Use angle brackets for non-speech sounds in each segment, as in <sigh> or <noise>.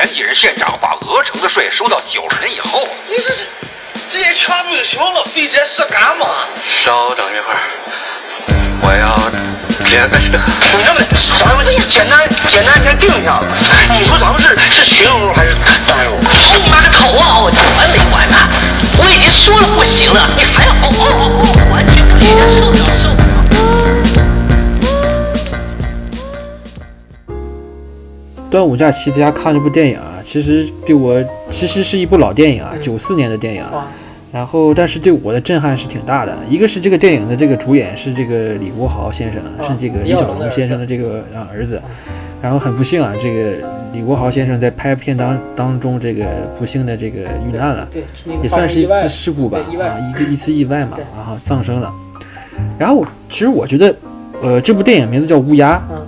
田地人县长把鹅城的税收到九十年以后，你这是直接抢不就行了？费这事干嘛？稍等一会儿，我要连个这个。你这么咱们简单简单先定一下子，你说咱们是是群殴还是单殴？你妈个头啊！我完没完呢？我已经说了不行了，你还要哦哦哦哦！完全了端午假期在家看这部电影啊，其实对我其实是一部老电影啊，九四年的电影。然后，但是对我的震撼是挺大的。一个是这个电影的这个主演是这个李国豪先生，是这个李小龙先生的这个啊儿子。然后很不幸啊，这个李国豪先生在拍片当当中这个不幸的这个遇难了，对，也算是一次事故吧，啊，一个一次意外嘛，然后丧生了。然后其实我觉得，呃，这部电影名字叫《乌鸦》啊，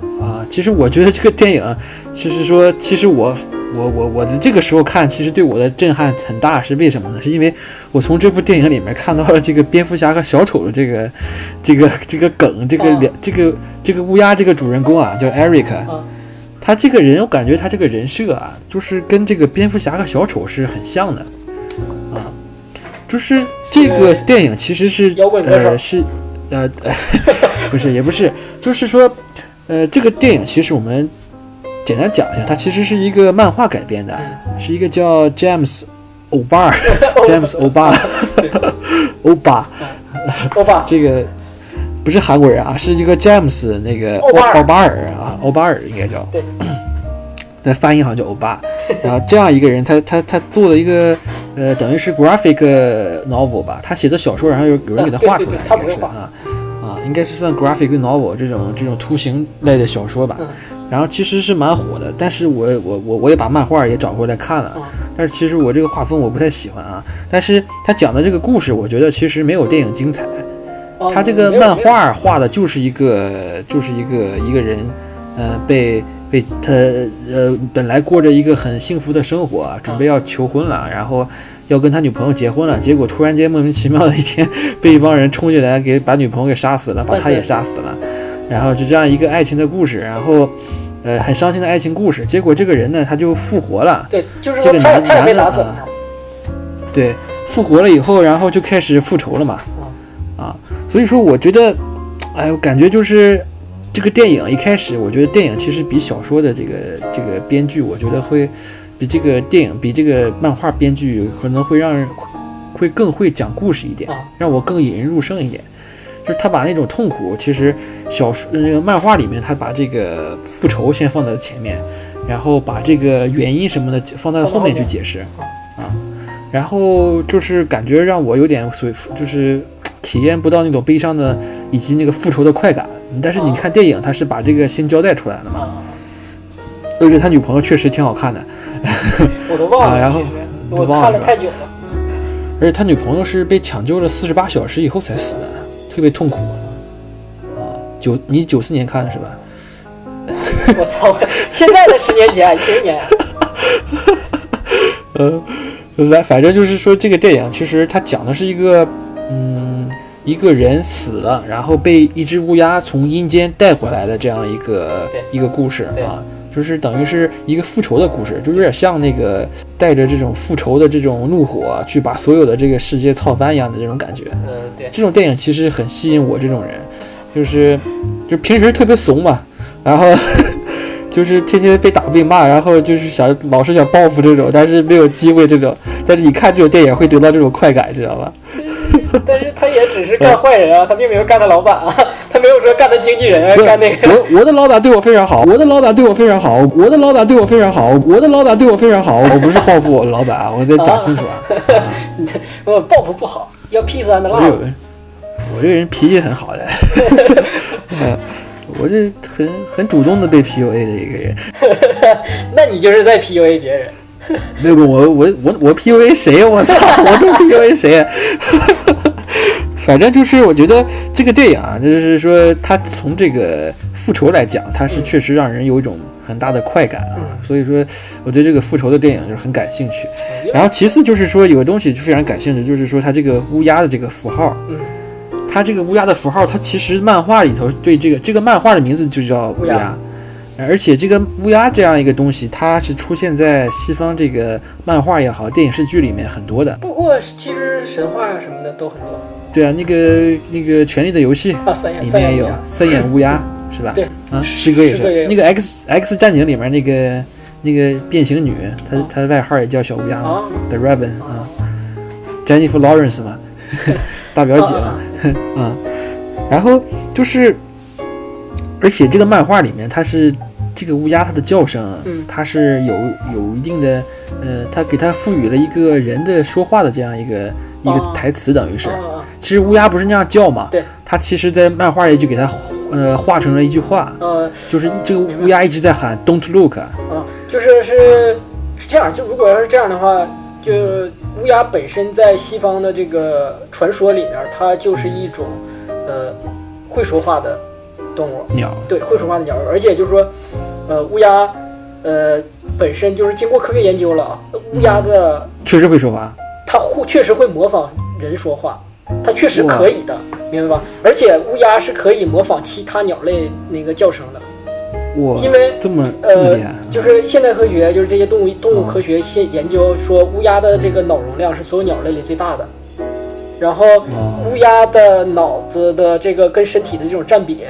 其实我觉得这个电影，<laughs> 其实说，其实我。我我我的这个时候看，其实对我的震撼很大，是为什么呢？是因为我从这部电影里面看到了这个蝙蝠侠和小丑的这个这个这个梗，这个两这个这个乌鸦这个主人公啊，叫 Eric，他这个人我感觉他这个人设啊，就是跟这个蝙蝠侠和小丑是很像的啊，就是这个电影其实是呃是呃 <laughs> 不是也不是，就是说呃这个电影其实我们。简单讲一下，它其实是一个漫画改编的，是一个叫 James 欧巴，<laughs> James 欧巴，欧巴，欧巴，这个不是韩国人啊，是一个 James 那个欧欧巴尔啊，欧巴尔应该叫，对，<clears throat> 那翻译好像叫欧巴。然后这样一个人，他他他做了一个呃，等于是 graphic novel 吧，他写的小说，然后有有人给他画出来，应该是啊啊，应该是算 graphic novel 这种这种图形类的小说吧。然后其实是蛮火的，但是我我我我也把漫画也找回来看了，但是其实我这个画风我不太喜欢啊。但是他讲的这个故事，我觉得其实没有电影精彩。他这个漫画画的就是一个就是一个一个人，呃，被被他呃本来过着一个很幸福的生活，准备要求婚了，然后要跟他女朋友结婚了，结果突然间莫名其妙的一天被一帮人冲进来给把女朋友给杀死了，把他也杀死了，然后就这样一个爱情的故事，然后。呃，很伤心的爱情故事，结果这个人呢，他就复活了。对，就是这个男男的啊。对，复活了以后，然后就开始复仇了嘛。啊，所以说我觉得，哎，我感觉就是这个电影一开始，我觉得电影其实比小说的这个这个编剧，我觉得会比这个电影比这个漫画编剧可能会让人会更会讲故事一点，让我更引人入胜一点。就是他把那种痛苦，其实小说那个漫画里面，他把这个复仇先放在前面，然后把这个原因什么的放在后面去解释，啊，然后就是感觉让我有点随，就是体验不到那种悲伤的以及那个复仇的快感。但是你看电影，他是把这个先交代出来了嘛，而且他女朋友确实挺好看的，<laughs> 我都忘了，然后我看了太久了，而且他女朋友是被抢救了四十八小时以后才死的。特别痛苦啊！九，你九四年看的是吧？<laughs> 我操！现在的十年前，一零年。嗯，来，反正就是说，这个电影其实它讲的是一个，嗯，一个人死了，然后被一只乌鸦从阴间带回来的这样一个一个故事啊。就是等于是一个复仇的故事，就有点像那个带着这种复仇的这种怒火去把所有的这个世界操翻一样的这种感觉。嗯，对，这种电影其实很吸引我这种人，就是就平时特别怂嘛，然后 <laughs> 就是天天被打被骂，然后就是想老是想报复这种，但是没有机会这种，但是你看这种电影会得到这种快感，知道吧？<laughs> 但是他也只是干坏人啊，他并没有干他老板啊，他没有说干他经纪人啊，干那个。我我的老板对我非常好，我的老板对我非常好，我的老板对我非常好，我的老板对我非常好。我不是报复我的老板啊，我得讲清楚啊。<laughs> 我报复不好，要 peace and love。我这人脾气很好的，<laughs> 我这很很主动的被 PUA 的一个人。那你就是在 PUA 别人。没有，我我我我 P U A 谁？我操，我都 P U A 谁？反正就是我觉得这个电影啊，就是说它从这个复仇来讲，它是确实让人有一种很大的快感啊。所以说，我对这个复仇的电影就是很感兴趣。然后其次就是说，有个东西就非常感兴趣，就是说它这个乌鸦的这个符号，它这个乌鸦的符号，它其实漫画里头对这个这个漫画的名字就叫乌鸦。而且这个乌鸦这样一个东西，它是出现在西方这个漫画也好、电影视剧里面很多的。包括其实神话呀什么的都很多对啊，那个那个《权力的游戏》里面也有三眼乌鸦是吧？对，啊，师哥也是。那个 X X 战警里面那个那个变形女，她啊她的外号也叫小乌鸦嘛啊，The Raven 啊，Jennifer Lawrence 嘛，<laughs> 大表姐嘛，<laughs> 啊，然后就是，而且这个漫画里面它是这个乌鸦它的叫声它是有有一定的，呃，它给它赋予了一个人的说话的这样一个一个哦。台词，等于是。其实乌鸦不是那样叫嘛？对，它其实，在漫画里就给它呃画成了一句话，呃就是这个乌鸦一直在喊 "Don't look"，啊，就是是是这样，就如果要是这样的话，就乌鸦本身在西方的这个传说里面，它就是一种呃会说话的动物，鸟，对，会说话的鸟，而且就是说，呃，乌鸦呃本身就是经过科学研究了啊，乌鸦的确实会说话。它会确实会模仿人说话，它确实可以的，明白吧？而且乌鸦是可以模仿其他鸟类那个叫声的。哇，因为这么呃就是现代科学，就是这些动物动物科学现研究说，乌鸦的这个脑容量是所有鸟类里最大的。然后哦乌鸦的脑子的这个跟身体的这种占比，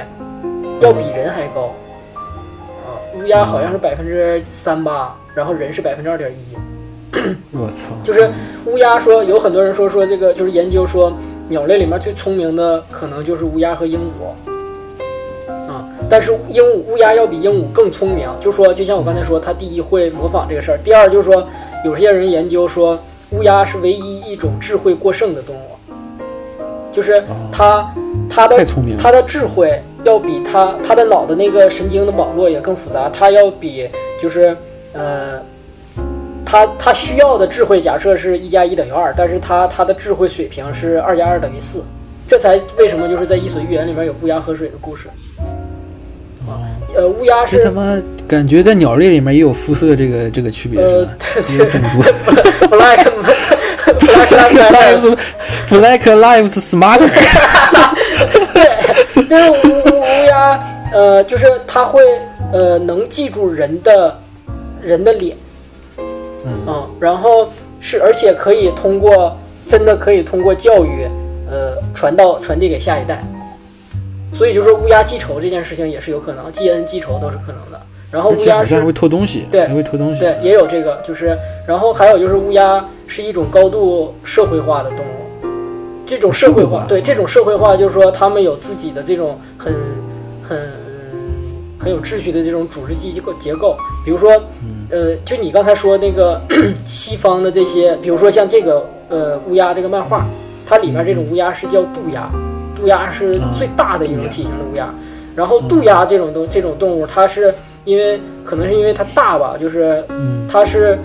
要比人还高。啊，乌鸦好像是百分之三八，然后人是百分之二点一。<clears throat> 我操，就是乌鸦说，有很多人说说这个就是研究说，鸟类里面最聪明的可能就是乌鸦和鹦鹉，啊，但是鹦鹉乌鸦要比鹦鹉更聪明，就说就像我刚才说，它第一会模仿这个事儿，第二就是说，有些人研究说乌鸦是唯一一种智慧过剩的动物，就是它它的它的智慧要比它它的脑的那个神经的网络也更复杂，它要比就是呃。它它需要的智慧假设是一加一等于二，但是他他的智慧水平是二加二等于四，这才为什么就是在《伊索寓言》里面有乌鸦喝水的故事。呃，乌鸦是这他妈感觉在鸟类里面也有肤色这个这个区别是呃吧？<laughs> 也有种族 black black lives，Black <laughs> lives smarter，<laughs> 对，就是乌乌乌鸦，呃，就是它会呃能记住人的人的脸，嗯，然后是而且可以通过真的可以通过教育，呃，传到传递给下一代，所以就说乌鸦记仇这件事情也是有可能，记恩记仇都是可能的。然后乌鸦是会偷东西，对还会偷东西，对，也有这个，就是，然后还有就是乌鸦是一种高度社会化的动物，这种社会化，社会化。对这种社会化，就是说他们有自己的这种很很很有秩序的这种组织机构结构，比如说，呃，就你刚才说那个 <clears throat> 西方的这些，比如说像这个呃乌鸦这个漫画，它里面这种乌鸦是叫渡鸦，渡鸦是最大的一种体型的乌鸦，然后渡鸦这种东这种动物，它是因为可能是因为它大吧，就是它是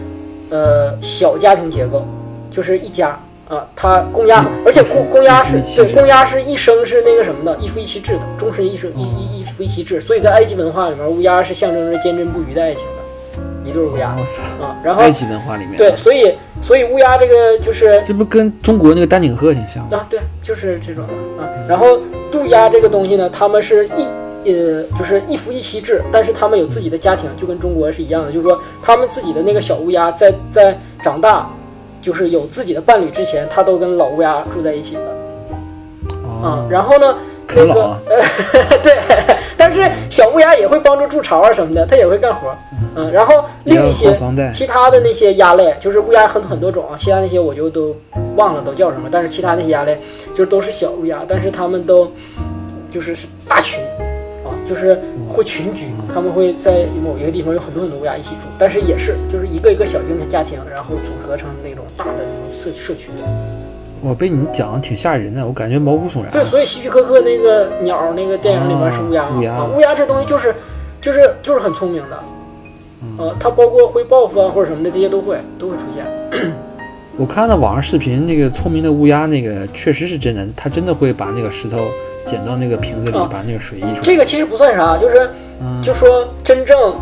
呃小家庭结构，就是一家啊，它公鸭，而且公公鸭是对公鸭是一生是那个什么的，一夫一妻制的，终身一生一一一夫一妻制，所以在埃及文化里面，乌鸦是象征着坚贞不渝的爱情。的，一对乌鸦我操，啊，然后埃及文化里面，对，所以所以乌鸦这个就是这不跟中国那个丹顶鹤挺像的？啊，对，就是这种的啊。然后渡鸦这个东西呢，他们是一呃，就是一夫一妻制，但是他们有自己的家庭，就跟中国是一样的，就是说他们自己的那个小乌鸦在在长大，就是有自己的伴侣之前，它都跟老乌鸦住在一起的啊哦。，然后呢，那个啃老啊呃，<laughs> 对，但是小乌鸦也会帮助筑巢啊什么的，它也会干活。嗯，然后另一些其他的那些鸭类，就是乌鸦很很多种啊，其他那些我就都忘了都叫什么，但是其他那些鸭类就是都是小乌鸦，但是它们都就是是大群啊，就是会群居，他们会在某一个地方有很多很多乌鸦一起住，但是也是就是一个一个小型的家庭，然后组合成那种大的那种社社区。我被你讲的挺吓人的，我感觉毛骨悚然。对，所以希区柯克那个鸟那个电影里面是乌鸦嘛，啊乌鸦啊，乌鸦这东西就是就是就是很聪明的，嗯呃，它包括会报复啊或者什么的这些都会都会出现。我看到网上视频，那个聪明的乌鸦，那个确实是真的，它真的会把那个石头捡到那个瓶子里，啊把那个水溢出来。这个其实不算啥，就是嗯就说真正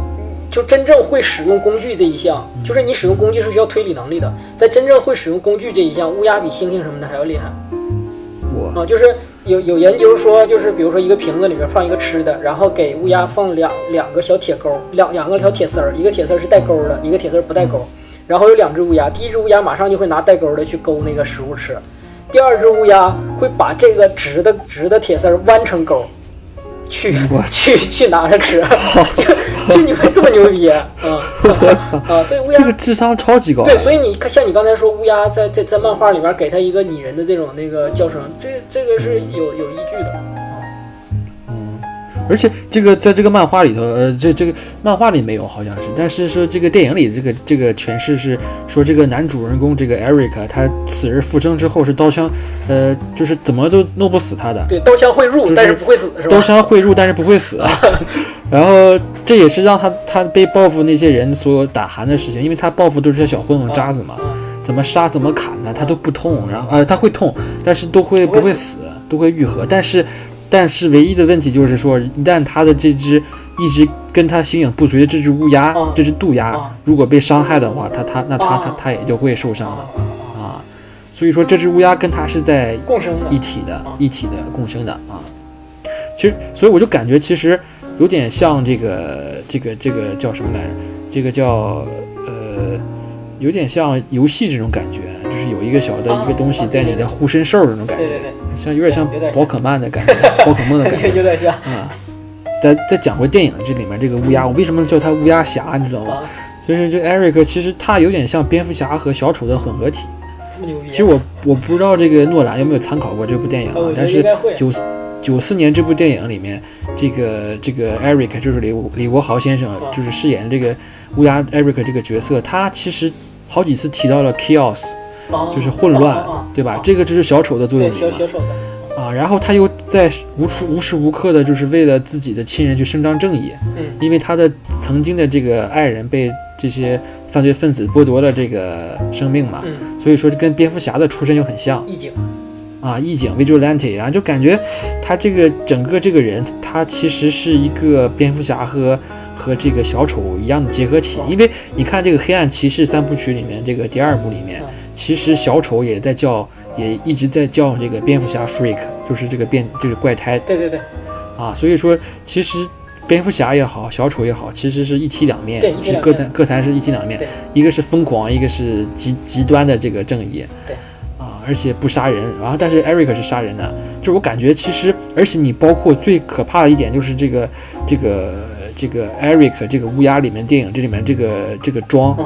就真正会使用工具这一项，就是你使用工具是需要推理能力的，在真正会使用工具这一项，乌鸦比猩猩什么的还要厉害我啊！就是有有研究说，就是比如说一个瓶子里面放一个吃的，然后给乌鸦放两两个小铁钩，两两个小铁丝儿，一个铁丝儿是带钩的，一个铁丝儿不带钩。然后有两只乌鸦，第一只乌鸦马上就会拿带钩的去勾那个食物吃，第二只乌鸦会把这个直的直的铁丝儿弯成钩，去 <laughs> 我去去拿着吃，就就你会这么牛逼啊！<laughs> 啊，所以乌鸦这个智商超级高。对，所以你看，像你刚才说乌鸦在在在漫画里边给他一个拟人的这种那个叫声，这这个是有有依据的。而且这个在这个漫画里头，呃，这这个漫画里没有，好像是，但是说这个电影里这个这个诠释是说这个男主人公这个 Eric 他死而复生之后是刀枪，呃，就是怎么都弄不死他的。对，刀枪会入，但是不会死，是吧？刀枪会入，但是不会死。<laughs> 然后这也是让他他被报复那些人所打寒的事情，因为他报复都是些小混混渣子嘛，怎么杀怎么砍他，他都不痛，然后呃他会痛，但是都会不会死，都会愈合，但是。但是唯一的问题就是说，一旦他的这只一直跟他形影不随的这只乌鸦，这只渡鸦，如果被伤害的话，他他那他他他也就会受伤了。啊。所以说，这只乌鸦跟他是在共生一体的，一体的共生的啊。其实，所以我就感觉其实有点像这个这个这个叫什么来着？这个叫呃，有点像游戏这种感觉，就是有一个小的一个东西在你的护身兽这种感觉。像有点像宝可梦的感觉，<laughs> 宝可梦的感觉，有点像啊。再再讲回电影这里面这个乌鸦，我为什么叫它乌鸦侠？你知道吗？就是这 Eric 其实他有点像蝙蝠侠和小丑的混合体。这么牛逼！其实我我不知道这个诺兰有没有参考过这部电影啊，但是九九四年这部电影里面，这个这个 Eric 就是李李国豪先生，就是饰演这个乌鸦 Eric 这个角色，他其实好几次提到了 Chaos。就是混乱，对吧？这个就是小丑的作用小小丑的啊。然后他又在无处无时无刻的，就是为了自己的亲人去伸张正义。嗯，因为他的曾经的这个爱人被这些犯罪分子剥夺了这个生命嘛。嗯，所以说跟蝙蝠侠的出身又很像。义警啊，义警 Vigilante 啊，就感觉他这个整个这个人，他其实是一个蝙蝠侠和和这个小丑一样的结合体。因为你看这个黑暗骑士三部曲里面，这个第二部里面。其实小丑也在叫，也一直在叫这个蝙蝠侠 freak，就是这个变，就是怪胎。对对对，啊，所以说其实蝙蝠侠也好，小丑也好，其实是一体两面，是各谈各谈是一体两面，一个是疯狂，一个是极极端的这个正义。对，啊，而且不杀人，然后但是 Eric 是杀人的，就是我感觉其实，而且你包括最可怕的一点就是这个这个这个 Eric 这个乌鸦里面电影这里面这个这个妆。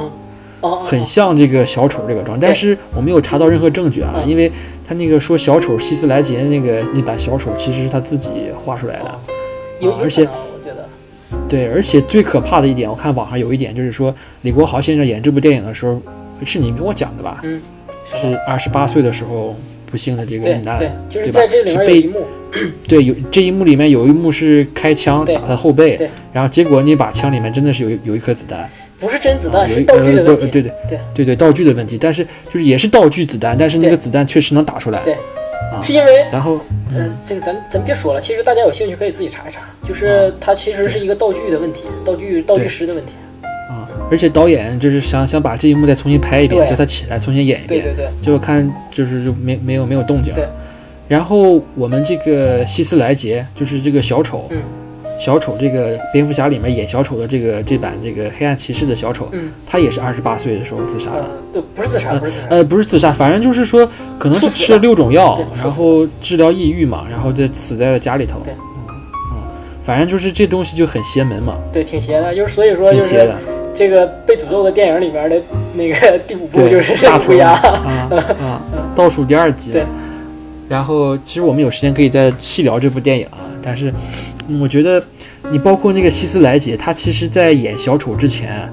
很像这个小丑这个妆，但是我没有查到任何证据啊，因为他那个说小丑希斯莱杰那个那版小丑其实是他自己画出来的，有而且我觉得，对，而且最可怕的一点，我看网上有一点就是说李国豪先生演这部电影的时候，是你跟我讲的吧？嗯，是二十八岁的时候不幸的这个遇难，对，就是在这里面有一幕，<clears throat> 对，有这一幕里面有一幕是开枪打他后背，然后结果那把枪里面真的是有有一颗子弹。不是真子弹，是道具的问题。对对对对对，道具的问题。但是就是也是道具子弹，但是那个子弹确实能打出来。对，啊，是因为然后嗯，这个咱咱别说了，其实大家有兴趣可以自己查一查，就是它其实是一个道具的问题，道具道具师的问题。啊，而且导演就是想想把这一幕再重新拍一遍，叫他起来重新演一遍。对对对。结果看就是就没没有没有动静。对。然后我们这个希斯莱杰就是这个小丑。嗯。小丑这个蝙蝠侠里面演小丑的这个这版这个黑暗骑士的小丑，嗯，他也是二十八岁的时候自杀的，呃，不是自杀，不是呃，不是自杀，反正就是说可能是吃了六种药，然后治疗抑郁嘛，然后再死在了家里头，对，嗯，反正就是这东西就很邪门嘛，对，挺邪的，就是所以说就是这个被诅咒的电影里面的那个第五部就是大乌鸦。啊 <laughs> 啊，倒数第二集，对，然后其实我们有时间可以再细聊这部电影啊，但是。我觉得，你包括那个希斯莱杰，他其实，在演小丑之前，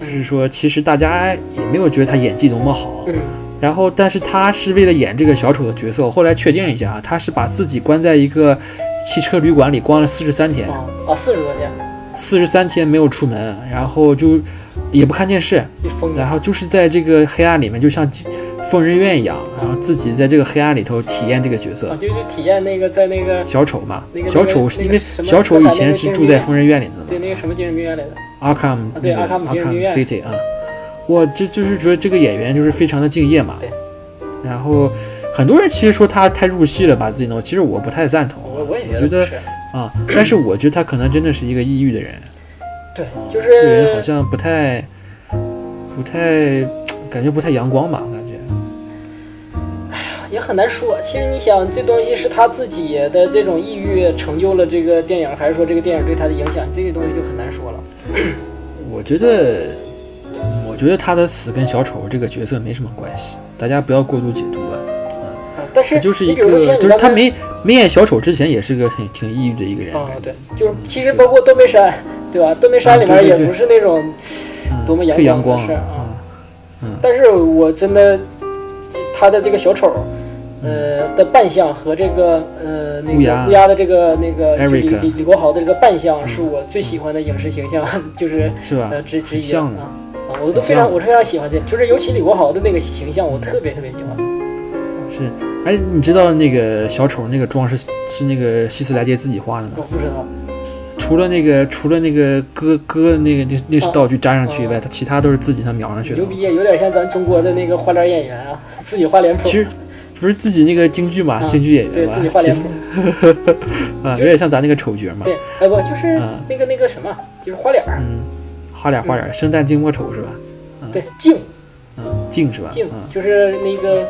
就是说，其实大家也没有觉得他演技多么好。嗯。然后，但是他是为了演这个小丑的角色，后来确定一下，他是把自己关在一个汽车旅馆里关了四十三天。啊，四十多天。四十三天没有出门，然后就也不看电视，然后就是在这个黑暗里面，就像。疯人院一样，然后自己在这个黑暗里头体验这个角色，就是体验那个在那个小丑嘛。那个小丑，因为小丑以前是住在疯人院里的。对，那个什么精神病院来的？Arkham。对，Arkham 精神病院。City 啊，我这就是觉得这个演员就是非常的敬业嘛。对。然后很多人其实说他太入戏了，把自己弄，其实我不太赞同。我我也觉得啊，但是我觉得他可能真的是一个抑郁的人，对，就是这个人好像不太不太感觉不太阳光吧。也很难说。其实你想，这东西是他自己的这种抑郁成就了这个电影，还是说这个电影对他的影响？这个东西就很难说了。<coughs> 我觉得，我觉得他的死跟小丑这个角色没什么关系，大家不要过度解读啊。啊，但是就是一个，就是他没没演小丑之前也是个很挺抑郁的一个人。啊，对，就是其实包括断背山，对吧？断背山里面也不是那种嗯多么阳光的事儿啊。嗯但是我真的，他的这个小丑，呃的扮相和这个呃那乌鸦个乌鸦的这个那个李李李国豪的这个扮相，是我最喜欢的影视形象，<laughs> 就是是吧呃之之一像啊啊，我都非常我是非常喜欢这，就是尤其李国豪的那个形象，我特别特别喜欢。是，哎，你知道那个小丑那个妆是是那个希斯莱杰自己画的吗？我不知道，除了那个除了那个割割那个那那是道具粘上去以外，哦他其他都是自己他描上去的牛。逼啊，有点像咱中国的那个花脸演员啊，自己画脸谱其。实不是自己那个京剧嘛，啊京剧演员嘛，对自己画脸谱啊，有点像咱那个丑角嘛。对，哎不，就是啊。那个那个什么，就是花脸儿，嗯，花脸花脸，生旦净末丑是吧？对，净嗯，净是吧？静嗯，就是那个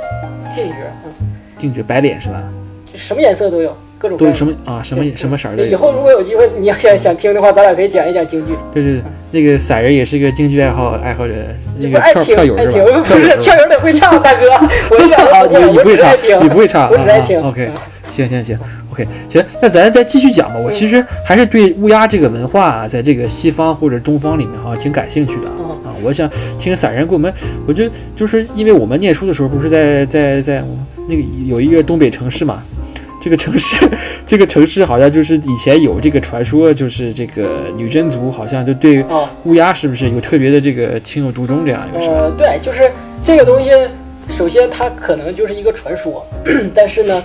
净角，嗯，净角白脸是吧？就什么颜色都有，各种各都有样的。什么啊？什么对什么色儿的？以后如果有机会，你要想想听的话，咱俩可以讲一讲京剧。对对，对那个散人也是个京剧爱好爱好者，那不个票爱听爱票友是吧？听，不是票友得会唱，大哥，<laughs> 我一点啊，都不会，我不会唱你不会唱，<laughs> 我只爱听。OK，嗯行行行，OK，行，那咱再继续讲吧。我其实还是对乌鸦这个文化啊，在这个西方或者东方里面好像挺感兴趣的啊。我想听散人给我们，我觉得就是因为我们念书的时候不是在在在那个有一个东北城市嘛。这个城市，这个城市好像就是以前有这个传说，就是这个女真族好像就对哦，乌鸦是不是有特别的这个情有独钟这样一个事儿？呃，对，就是这个东西，首先它可能就是一个传说，<clears throat> 但是呢，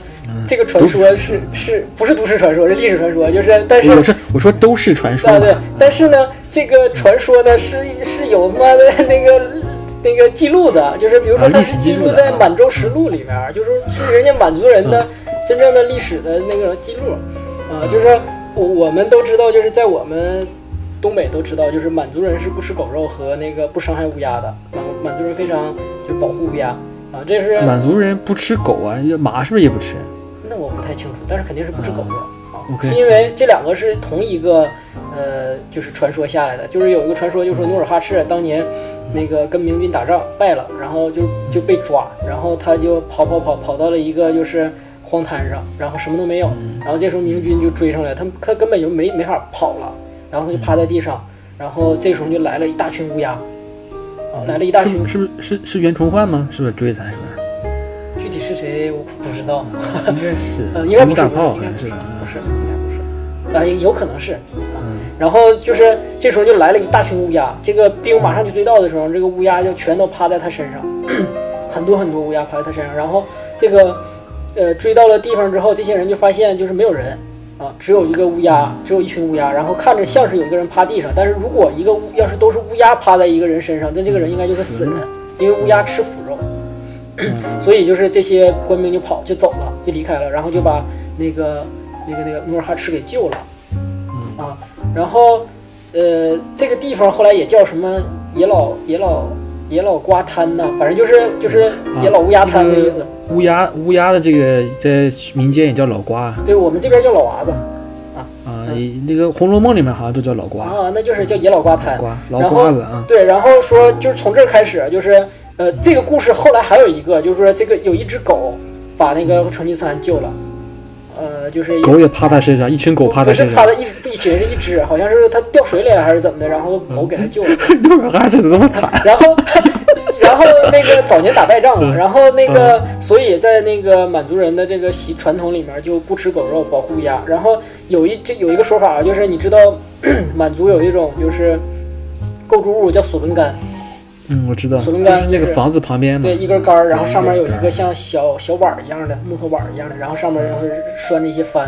这个传说是是不是都市传说，是历史传说，就是但是我说我说都市传说嘛，对对，但是呢，这个传说呢是是有他妈的那个那个记录的，就是比如说它是记记录在满洲实录里面，就是是人家满族人的真正的历史的那个记录，啊，就是我我们都知道，就是在我们东北都知道，就是满族人是不吃狗肉和那个不伤害乌鸦的，满满族人非常就保护乌鸦啊，这是满族人不吃狗啊，马是不是也不吃？那我不太清楚，但是肯定是不吃狗肉是因为这两个是同一个，呃，就是传说下来的。就是有一个传说，就说努尔哈赤当年那个跟明军打仗败了，然后就就被抓，然后他就跑跑跑跑到了一个就是荒滩上，然后什么都没有，然后这时候明军就追上来，他他根本就没没法跑了，然后他就趴在地上，然后这时候就来了一大群乌鸦，啊，来了一大群是不，是是是是袁崇焕吗？是不是追他？是不具体是谁我不知道。是？应该是 <laughs> 呃，应该不是，应该不是，不是，应该不是，啊，有可能是。嗯然后就是这时候就来了一大群乌鸦，这个兵马上就追到的时候，这个乌鸦就全都趴在他身上，<coughs> 很多很多乌鸦趴在他身上。然后这个呃追到了地方之后，这些人就发现就是没有人啊，只有一个乌鸦，只有一群乌鸦。然后看着像是有一个人趴地上，但是如果一个乌要是都是乌鸦趴在一个人身上，那这个人应该就是死人，因为乌鸦吃腐肉。<clears throat> 所以就是这些官兵就跑就走了，就离开了，然后就把那个那个那个努尔哈赤给救了，啊，然后呃这个地方后来也叫什么野老野老野老瓜滩呐，反正就是就是野老乌鸦滩的意思。乌鸦乌鸦的这个在民间也叫老瓜对我们这边叫老娃子啊，那个《红楼梦》里面好像都叫老瓜啊，那就是叫野老瓜滩。瓜老瓜子啊。对，然后说就是从这儿开始，就是呃，这个故事后来还有一个，就是说这个有一只狗把那个成吉思汗救了，呃，就是狗也趴他身上，一群狗趴他身上不是趴。的一一群是一只，好像是他掉水里了还是怎么的，然后狗给他救了，<laughs> 六个哈赤怎么这么惨？然后 <laughs> 然后那个早年打败仗嘛，然后那个所以在那个满族人的这个习传统里面就不吃狗肉，保护鸭。然后有一这有一个说法就是你知道 <clears throat> 满族有一种就是构筑物叫索伦杆。嗯，我知道，索就是那个房子旁边嘛。对，一根杆儿，然后上面有一个像小小碗儿一样的木头碗儿一样的，然后上面是拴着一些帆。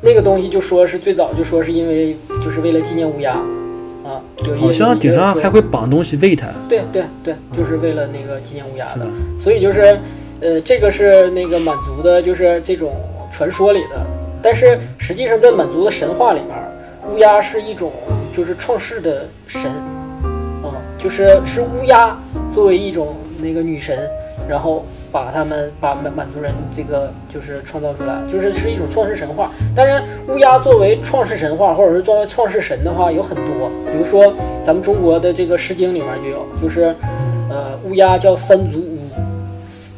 那个东西就说是最早就说是因为就是为了纪念乌鸦啊，有一好像顶上还会会绑东西喂它。对对对，就是为了那个纪念乌鸦的。所以就是呃，这个是那个满族的，就是这种传说里的。但是实际上，在满族的神话里面，乌鸦是一种就是创世的神，啊，就是是乌鸦作为一种那个女神，然后把他们把满满族人这个就是创造出来，就是是一种创世神话。当然，乌鸦作为创世神话或者是作为创世神的话有很多，比如说咱们中国的这个《诗经》里面就有，就是呃乌鸦叫三足乌，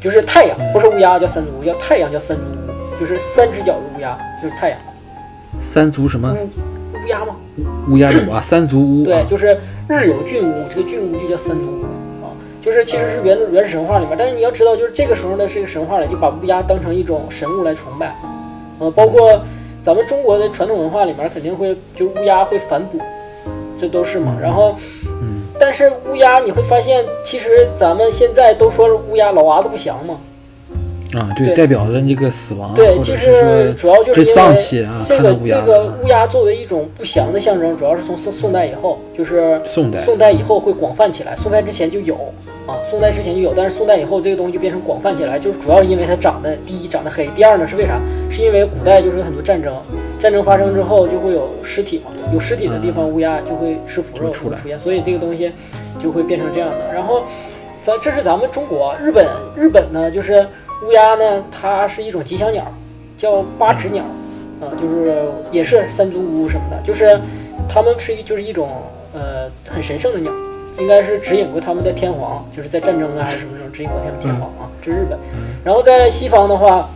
就是太阳，不是乌鸦叫三足乌，叫太阳叫三足乌，就是三只脚的乌鸦就是太阳。三足什么？乌乌鸦吗？乌鸦有啊，三足乌。对，就是日有菌乌，这个菌乌就叫三足乌啊，就是其实是原原始神话里面，但是你要知道，就是这个时候呢是一个神话了就把乌鸦当成一种神物来崇拜，呃，包括咱们中国的传统文化里面肯定会就乌鸦会反哺，这都是嘛。然后，嗯，但是乌鸦你会发现，其实咱们现在都说乌鸦老娃子不祥嘛，啊，对，代表了那个死亡，对，就是主要就是这因为这个这个啊乌鸦作为一种不祥的象征，主要是从宋宋代以后，就是宋代。宋代以后会广泛起来，宋代之前就有啊，宋代之前就有，但是宋代以后这个东西就变成广泛起来，就是主要是因为它长得第一长得黑，第二呢是为啥？是因为古代就是有很多战争，战争发生之后就会有尸体嘛，有尸体的地方乌鸦就会吃腐肉就出来。出现，所以这个东西就会变成这样的。然后咱这是咱们中国，日本日本呢就是乌鸦呢，它是一种吉祥鸟，叫八指鸟。啊，就是也是三足乌什么的，就是它们是一就是一种呃很神圣的鸟，应该是指引过他们的天皇，就是在战争啊还是什么时候指引过他们天皇啊，这是日本。然后在西方的话，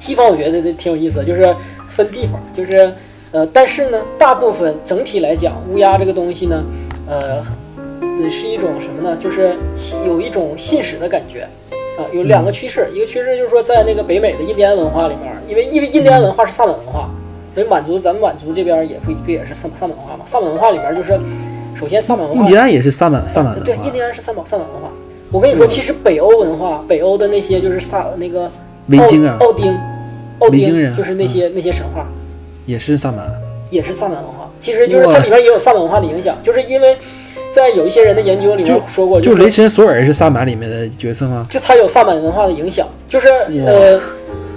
西方我觉得这挺有意思，就是分地方，就是呃，但是呢，大部分整体来讲，乌鸦这个东西呢，呃，呃是一种什么呢？就是有一种信使的感觉。啊，有两个趋势，一个趋势就是说，在那个北美的印第安文化里面，因为因为印第安文化是萨满文化，所以满族咱们满族这边也不不也是萨萨满文化嘛？萨满文化里面就是，首先萨满文化，印第安也是萨满萨满文化，对，印第安是萨满萨满文化。我跟你说，其实北欧文化，北欧的那些就是萨那个维京啊奥奥丁，奥维京人丁就是那些那些神话，也是萨满，也是萨满文化。其实就是它里面也有萨满文化的影响，就是因为在有一些人的研究里面说过，就是雷神索尔是萨满里面的角色吗？就他有萨满文化的影响，就是呃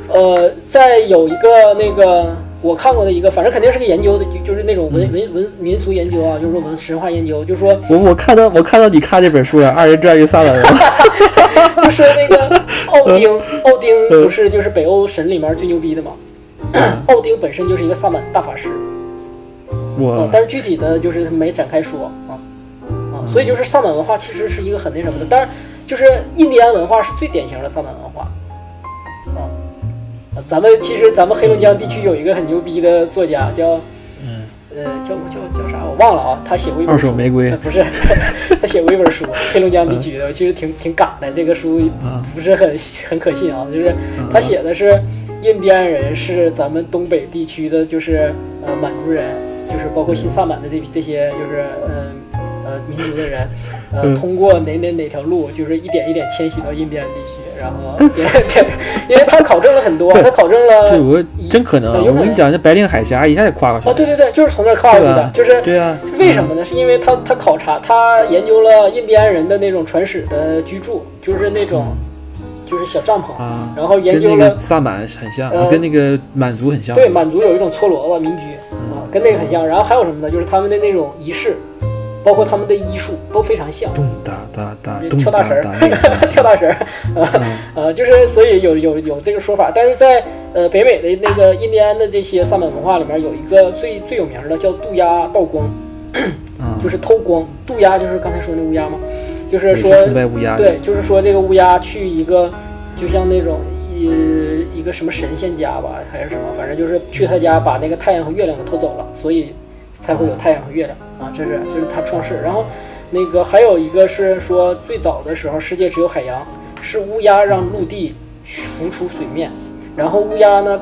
呃，在有一个那个我看过的一个，反正肯定是个研究的，就就是那种文文文民俗研究啊，就是说文神话研究，就是说我我看到我看到你看这本书了，《二人转与萨满文化》就是那个 <laughs> 奥丁，奥丁不是就是北欧神里面最牛逼的吗？<clears throat> 奥丁本身就是一个萨满大法师，啊我，但是具体的就是没展开说啊啊，所以就是萨满文化其实是一个很那什么的，当然就是印第安文化是最典型的萨满文化。啊。啊咱们其实咱们黑龙江地区有一个很牛逼的作家叫，嗯。呃，叫叫叫啥我忘了啊，他写过一本二书，手玫瑰呃不是，<laughs> 他写过一本书，黑龙江地区的，其实挺挺嘎的。这个书啊不是很很可信啊，就是他写的是印第安人是咱们东北地区的，就是呃满族人，就是包括新萨满的这这些就是嗯呃民族的人，呃嗯通过哪哪哪条路，就是一点一点迁徙到印第安地区，然后 <laughs> 因为他考证了很多，他考证了这我真可能我跟你讲，这白令海峡一下就跨过去了。哦，对对对，就是从那儿跨过去的，就是对啊，为什么呢？是因为他他考察，他研究了印第安人的那种传史的居住，就是那种就是小帐篷，啊，然后研究了那个萨满很像，呃跟那个满族很像，对满族有一种搓骡子民居啊，跟那个很像。然后还有什么呢？就是他们的那种仪式，包括他们的医术都非常像。咚哒哒哒，<laughs> 跳大神儿跳大神儿，呃，就是所以有有有这个说法，但是在呃北美的那个印第安的这些萨满文化里面，有一个最最有名的叫渡鸦道光，啊，<clears throat> 就是偷光。渡鸦就是刚才说那乌鸦嘛，就是说对，就是说这个乌鸦去一个，就像那种一一个什么神仙家吧，还是什么，反正就是去他家把那个太阳和月亮给偷走了，所以才会有太阳和月亮啊，这是这是他创世。然后那个还有一个是说最早的时候世界只有海洋，是乌鸦让陆地浮出水面，然后乌鸦呢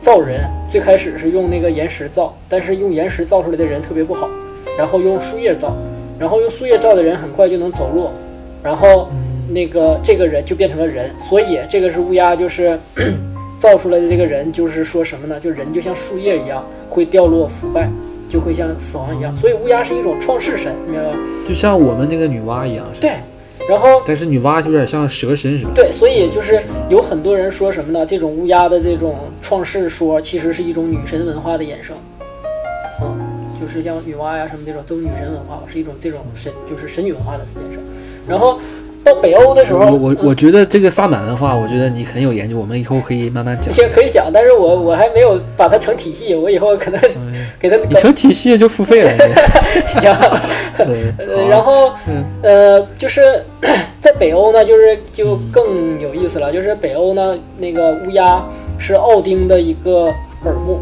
造人，最开始是用那个岩石造，但是用岩石造出来的人特别不好，然后用树叶造，然后用树叶造的人很快就能走路，然后那个这个人就变成了人，所以这个是乌鸦就是 <clears throat> 造出来的这个人，就是说什么呢？就人就像树叶一样会掉落腐败，就会像死亡一样，所以乌鸦是一种创世神，明白吧？就像我们那个女娲一样，对，然后但是女娲就有点像蛇神是吧？对，所以就是有很多人说什么呢？这种乌鸦的这种创世说，其实是一种女神文化的衍生。嗯，就是像女娲呀什么这种，都是女神文化，是一种这种神，就是神女文化的衍生。然后到北欧的时候，我我嗯我觉得这个萨满文化，我觉得你很有研究，我们以后可以慢慢讲。先可以讲，但是我我还没有把它成体系，我以后可能给它你成体系就付费了。<laughs> 行。然后嗯呃，就是 <coughs> 在北欧呢，就是就更有意思了，就是北欧呢，那个乌鸦是奥丁的一个耳目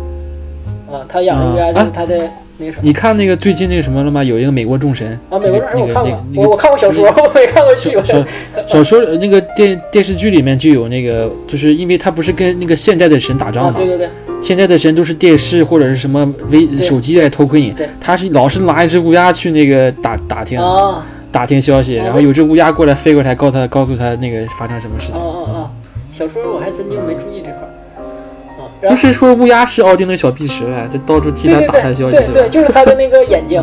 啊，他养的乌鸦啊就是他的那个什么你看那个最近那个什么了吗？有一个美国众神啊，美国众神我看过，那个我我看过小说，我没看过剧，我小 <laughs> 小说那个电电视剧里面就有那个，就是因为他不是跟那个现代的神打仗啊，嘛，对对对，现在的神都是电视或者是什么微手机来偷窥你，他是老是拿一只乌鸦去那个打打听啊打听消息，啊然后有只乌鸦过来飞过来告他告诉他那个发生什么事啊情。啊啊！小说我还真就没注意这块儿啊，然后不是说乌鸦是奥丁的小臂蛇啊，就到处替他打探消息对对对，？就是他的那个眼睛。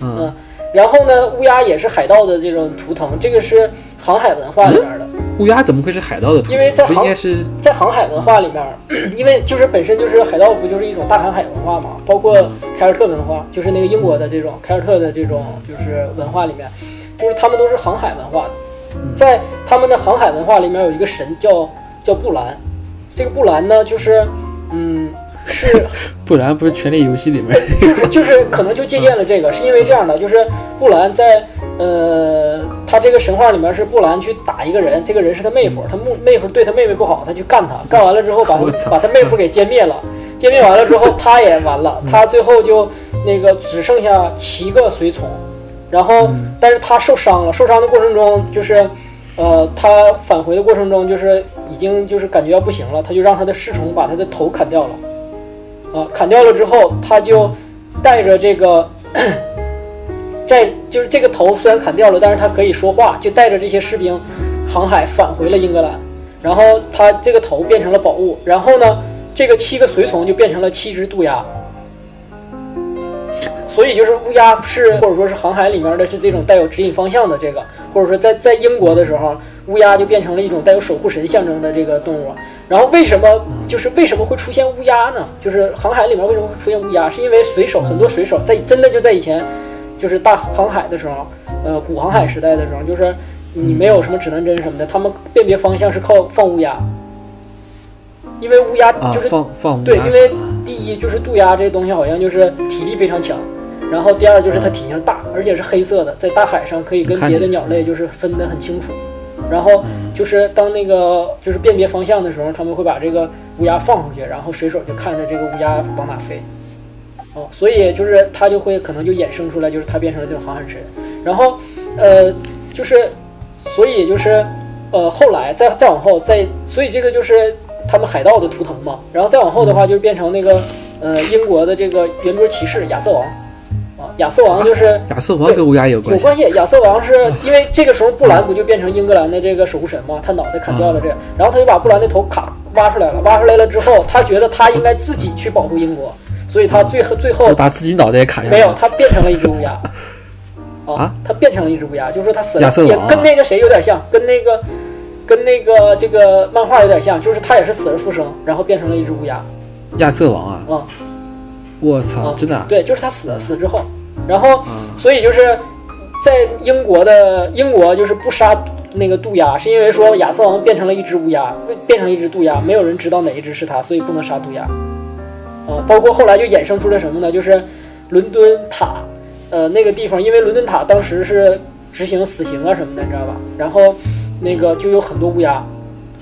嗯嗯，然后呢，乌鸦也是海盗的这种图腾，这个是航海文化里边的。乌鸦怎么会是海盗的图腾？因为在航不应该是在航海文化里面，因为就是本身就是海盗，不就是一种大航海文化嘛？包括凯尔特文化，就是那个英国的这种凯尔特的这种就是文化里面，就是他们都是航海文化的。在他们的航海文化里面有一个神叫叫布兰，这个布兰呢，就是嗯是布兰不是《权力游戏》里面就是就是可能就借鉴了这个，是因为这样的，就是布兰在呃，他这个神话里面是布兰去打一个人，这个人是他妹夫，他妹妹夫对他妹妹不好，他去干他，干完了之后把把他妹夫给歼灭了，歼灭完了之后他也完了，他最后就那个只剩下七个随从，然后但是他受伤了，受伤的过程中就是。呃，他返回的过程中，就是已经就是感觉要不行了，他就让他的侍从把他的头砍掉了。啊，砍掉了之后，他就带着这个，在就是这个头虽然砍掉了，但是他可以说话，就带着这些士兵航海返回了英格兰。然后他这个头变成了宝物，然后呢，这个七个随从就变成了七只渡鸦。所以就是乌鸦是或者说是航海里面的是这种带有指引方向的这个，或者说在在英国的时候，乌鸦就变成了一种带有守护神象征的这个动物。然后为什么就是为什么会出现乌鸦呢？就是航海里面为什么会出现乌鸦？是因为水手很多水手在真的就在以前，就是大航海的时候，呃，古航海时代的时候，就是你没有什么指南针什么的，他们辨别方向是靠放乌鸦，因为乌鸦啊就是放放对，因为第一就是渡鸦这东西好像就是体力非常强，然后第二就是它体型大，而且是黑色的，在大海上可以跟别的鸟类就是分得很清楚。然后就是当那个就是辨别方向的时候，他们会把这个乌鸦放出去，然后水手就看着这个乌鸦往哪飞。哦，所以就是他就会可能就衍生出来，就是他变成了这种航海神。然后呃，就是所以就是呃后来再再往后再，所以这个就是他们海盗的图腾嘛。然后再往后的话，就变成那个呃英国的这个圆桌骑士亚瑟王啊，亚瑟王就是。亚瑟王跟乌鸦有关系。有关系，亚瑟王是 <laughs> 因为这个时候布兰不就变成英格兰的这个守护神吗？他脑袋砍掉了这个，然后他就把布兰的头卡挖出来了，挖出来了之后，他觉得他应该自己去保护英国，所以他最后最后把自己脑袋也砍下来没有，他变成了一只乌鸦。<laughs> 啊，他变成了一只乌鸦，就是说他死了亚瑟，王啊也跟那个谁有点像，跟那个跟那个这个漫画有点像，就是他也是死而复生，然后变成了一只乌鸦。亚瑟王啊！啊我操，啊，真的啊！对，就是他死了死之后，然后嗯所以就是在英国的英国就是不杀那个渡鸦，是因为说亚瑟王变成了一只乌鸦，变成了一只渡鸦，没有人知道哪一只是他，所以不能杀渡鸦。啊，包括后来就衍生出了什么呢？就是伦敦塔，呃，那个地方，因为伦敦塔当时是执行死刑啊什么的，你知道吧？然后那个就有很多乌鸦，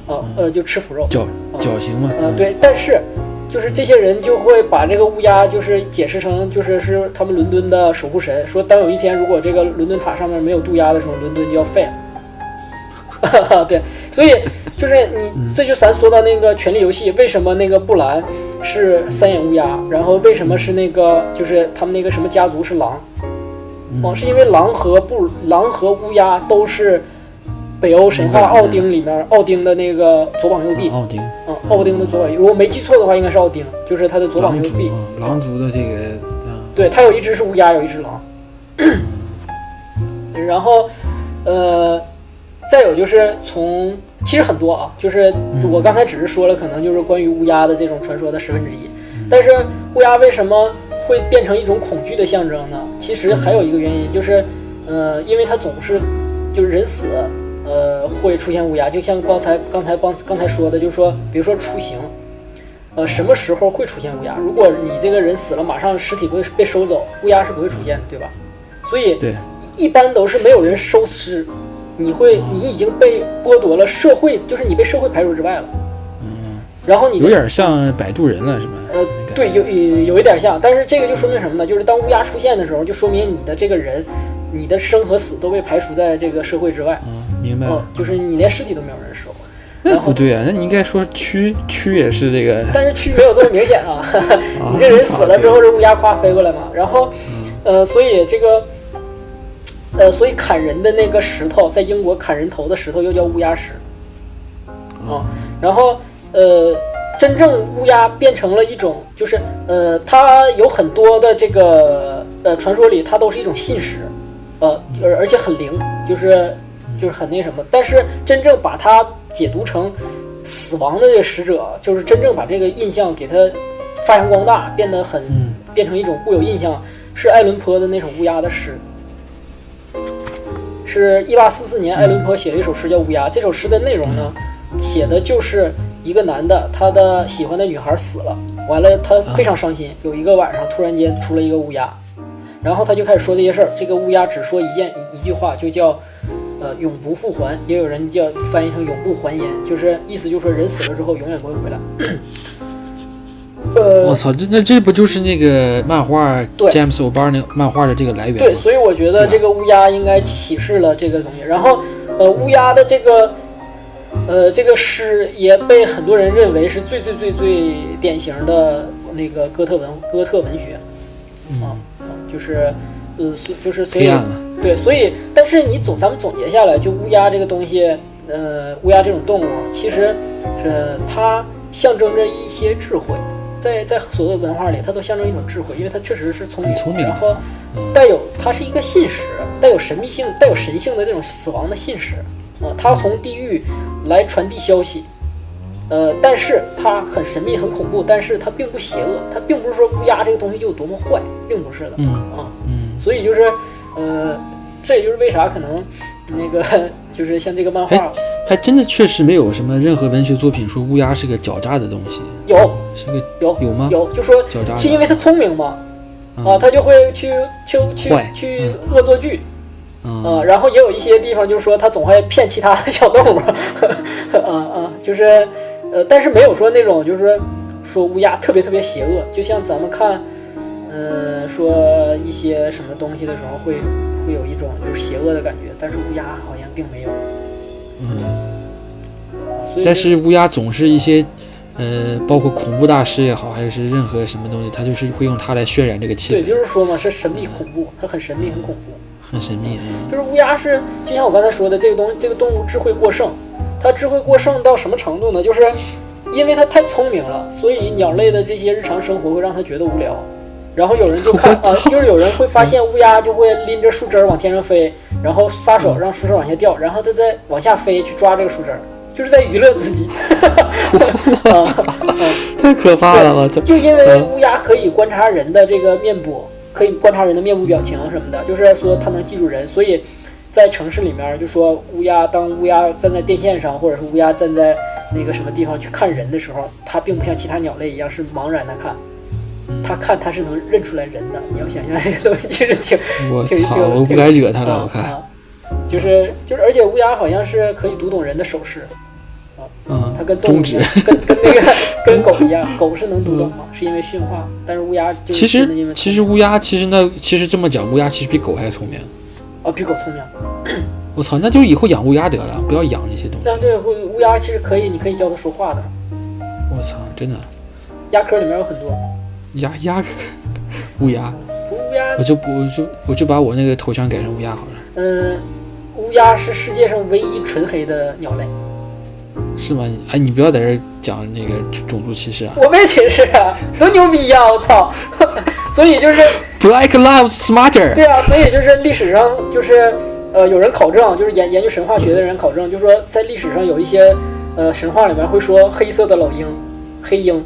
啊呃，就吃腐肉。绞绞刑嘛。呃，对，但是就是这些人就会把这个乌鸦就是解释成就是是他们伦敦的守护神，说当有一天如果这个伦敦塔上面没有渡鸦的时候，伦敦就要废了。<laughs> 对，所以就是你这就咱说到那个《权力游戏》，为什么那个布兰是三眼乌鸦，然后为什么是那个就是他们那个什么家族是狼？哦，是因为狼和布狼和乌鸦都是北欧神话奥丁里面奥丁的那个左膀右臂。奥丁，嗯，奥丁的左膀右，如果没记错的话，应该是奥丁，就是他的左膀右臂。狼族的这个啊，对，他有一只是乌鸦，有一只狼。<clears throat> 然后，呃，再有就是从其实很多啊，就是我刚才只是说了，可能就是关于乌鸦的这种传说的十分之一。但是乌鸦为什么会变成一种恐惧的象征呢？其实还有一个原因就是，呃，因为它总是就是人死，呃，会出现乌鸦。就像刚才刚才刚刚才说的，就是说，比如说出行，呃，什么时候会出现乌鸦？如果你这个人死了，马上尸体不会被收走，乌鸦是不会出现的，对吧？所以对，一般都是没有人收尸。你会，你已经被剥夺了社会，就是你被社会排除之外了。嗯，然后你有点像摆渡人了，是吧？呃，对，有有有一点像，但是这个就说明什么呢？就是当乌鸦出现的时候，就说明你的这个人，你的生和死都被排除在这个社会之外。嗯，明白了。就是你连尸体都没有人收。那不对啊，那你应该说蛆蛆也是这个。<laughs> 但是蛆没有这么明显啊！<laughs> 你这人死了之后，这乌鸦夸飞过来嘛？然后，呃，所以这个。呃，所以砍人的那个石头，在英国砍人头的石头又叫乌鸦石，啊，然后呃，真正乌鸦变成了一种，就是呃，它有很多的这个呃传说里，它都是一种信使，呃，而而且很灵，就是就是很那什么，但是真正把它解读成死亡的这个使者，就是真正把这个印象给它发扬光大，变得很变成一种固有印象，是爱伦坡的那首乌鸦的诗。是一八四四年，爱伦坡写了一首诗叫《乌鸦》。这首诗的内容呢，写的就是一个男的，他的喜欢的女孩死了，完了他非常伤心。有一个晚上，突然间出了一个乌鸦，然后他就开始说这些事儿。这个乌鸦只说一件一句话，就叫呃永不复还，也有人叫翻译成永不还言，就是意思就是说人死了之后永远不会回来。<coughs> 呃，我操，这那这不就是那个漫画 James O'Barr 漫画的这个来源？对，所以我觉得这个乌鸦应该启示了这个东西。然后，呃，乌鸦的这个，呃，这个诗也被很多人认为是最最最最典型的那个哥特文哥特文学，啊，就是，呃，就是所以对，所以但是你总咱们总结下来，就乌鸦这个东西，呃，乌鸦这种动物，其实是它象征着一些智慧。在在所有的文化里，它都象征一种智慧，因为它确实是聪明，聪明，然后带有它是一个信使，带有神秘性、带有神性的这种死亡的信使啊，它从地狱来传递消息，呃，但是它很神秘、很恐怖，但是它并不邪恶，它并不是说乌鸦这个东西就有多么坏，并不是的，嗯啊，嗯，所以就是呃，这也就是为啥可能那个就是像这个漫画。还真的确实没有什么任何文学作品说乌鸦是个狡诈的东西。有，是个有有吗？有，就说狡诈是因为它聪明吗，啊，它就会去去去去恶作剧，啊，然后也有一些地方就是说它总会骗其他的小动物，<laughs> 啊啊，就是呃，但是没有说那种就是说说乌鸦特别特别邪恶，就像咱们看，嗯，说一些什么东西的时候会会有一种就是邪恶的感觉，但是乌鸦好像并没有。嗯，但是乌鸦总是一些，呃，包括恐怖大师也好，还是任何什么东西，他就是会用它来渲染这个气氛。对，就是说嘛，是神秘恐怖，它很神秘，很恐怖，很神秘。就是乌鸦是，就像我刚才说的，这个东这个动物智慧过剩，它智慧过剩到什么程度呢？就是因为它太聪明了，所以鸟类的这些日常生活会让它觉得无聊。然后有人就看啊，就是有人会发现乌鸦就会拎着树枝往天上飞。然后撒手让树枝往下掉，然后它再往下飞去抓这个树枝，就是在娱乐自己。<laughs> 太可怕了！吧就因为乌鸦可以观察人的这个面部，可以观察人的面部表情什么的，就是说它能记住人，所以在城市里面就说乌鸦，当乌鸦站在电线上，或者是乌鸦站在那个什么地方去看人的时候，它并不像其他鸟类一样是茫然的看。它看它是能认出来人的，你要想象这个东西其实挺，我操，我不该惹它了，我看，就是就是，而且乌鸦好像是可以读懂人的手势，啊，嗯，它跟动物跟跟那个 <laughs> 跟狗一样，狗是能读懂吗？是因为驯化，但是乌鸦其实其实乌鸦其实那其实这么讲，乌鸦其实比狗还聪明，哦，比狗聪明，我操，那就以后养乌鸦得了，不要养那些东西。那对乌乌鸦其实可以，你可以教它说话的，我操，真的，鸦科里面有很多。鸦鸦，乌鸦，乌鸦，我就我就我就把我那个头像改成乌鸦好了。嗯，乌鸦是世界上唯一纯黑的鸟类，是吗？哎，你不要在这讲那个种族歧视啊！我没歧视啊，多牛逼呀！我操！所以就是 Black lives smarter。对啊，所以就是历史上就是呃，有人考证，就是研研究神话学的人考证，就说在历史上有一些呃神话里面会说黑色的老鹰，黑鹰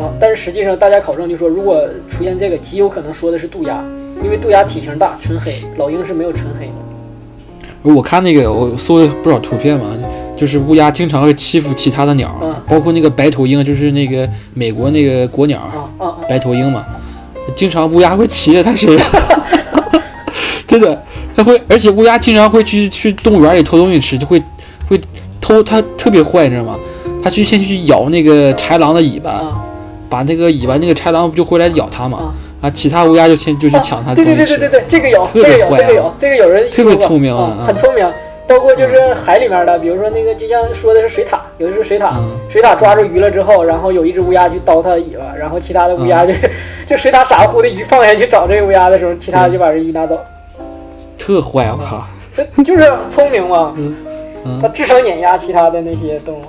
啊，但是实际上大家考证就说，如果出现这个，极有可能说的是渡鸦，因为渡鸦体型大，纯黑，老鹰是没有纯黑的。我看那个我搜了不少图片嘛，就是乌鸦经常会欺负其他的鸟，嗯包括那个白头鹰，就是那个美国那个国鸟，啊！白头鹰嘛，经常乌鸦会骑在它身上，<laughs> 真的，它会，而且乌鸦经常会去去动物园里偷东西吃，就会会偷，它特别坏，你知道吗？它去先去咬那个豺狼的尾巴，啊把那个尾巴，那个豺狼不就回来咬它嘛啊？啊，其他乌鸦就先就去抢它对东西吃。对对对对对，这个有，特别这个有，这个有，这个有人特别聪明啊啊，啊很聪明。包括就是海里面的，比如说那个，就像说的是水獭，有的是水獭，嗯。水獭抓住鱼了之后，然后有一只乌鸦去叨它的尾巴，然后其他的乌嗯。鸦就、<laughs> 就水獭傻乎乎的鱼放下去找这个乌鸦的时候，其他的就把这鱼拿走，特坏，我靠！<laughs> 就是聪明嘛，嗯。它智商碾压其他的那些动物。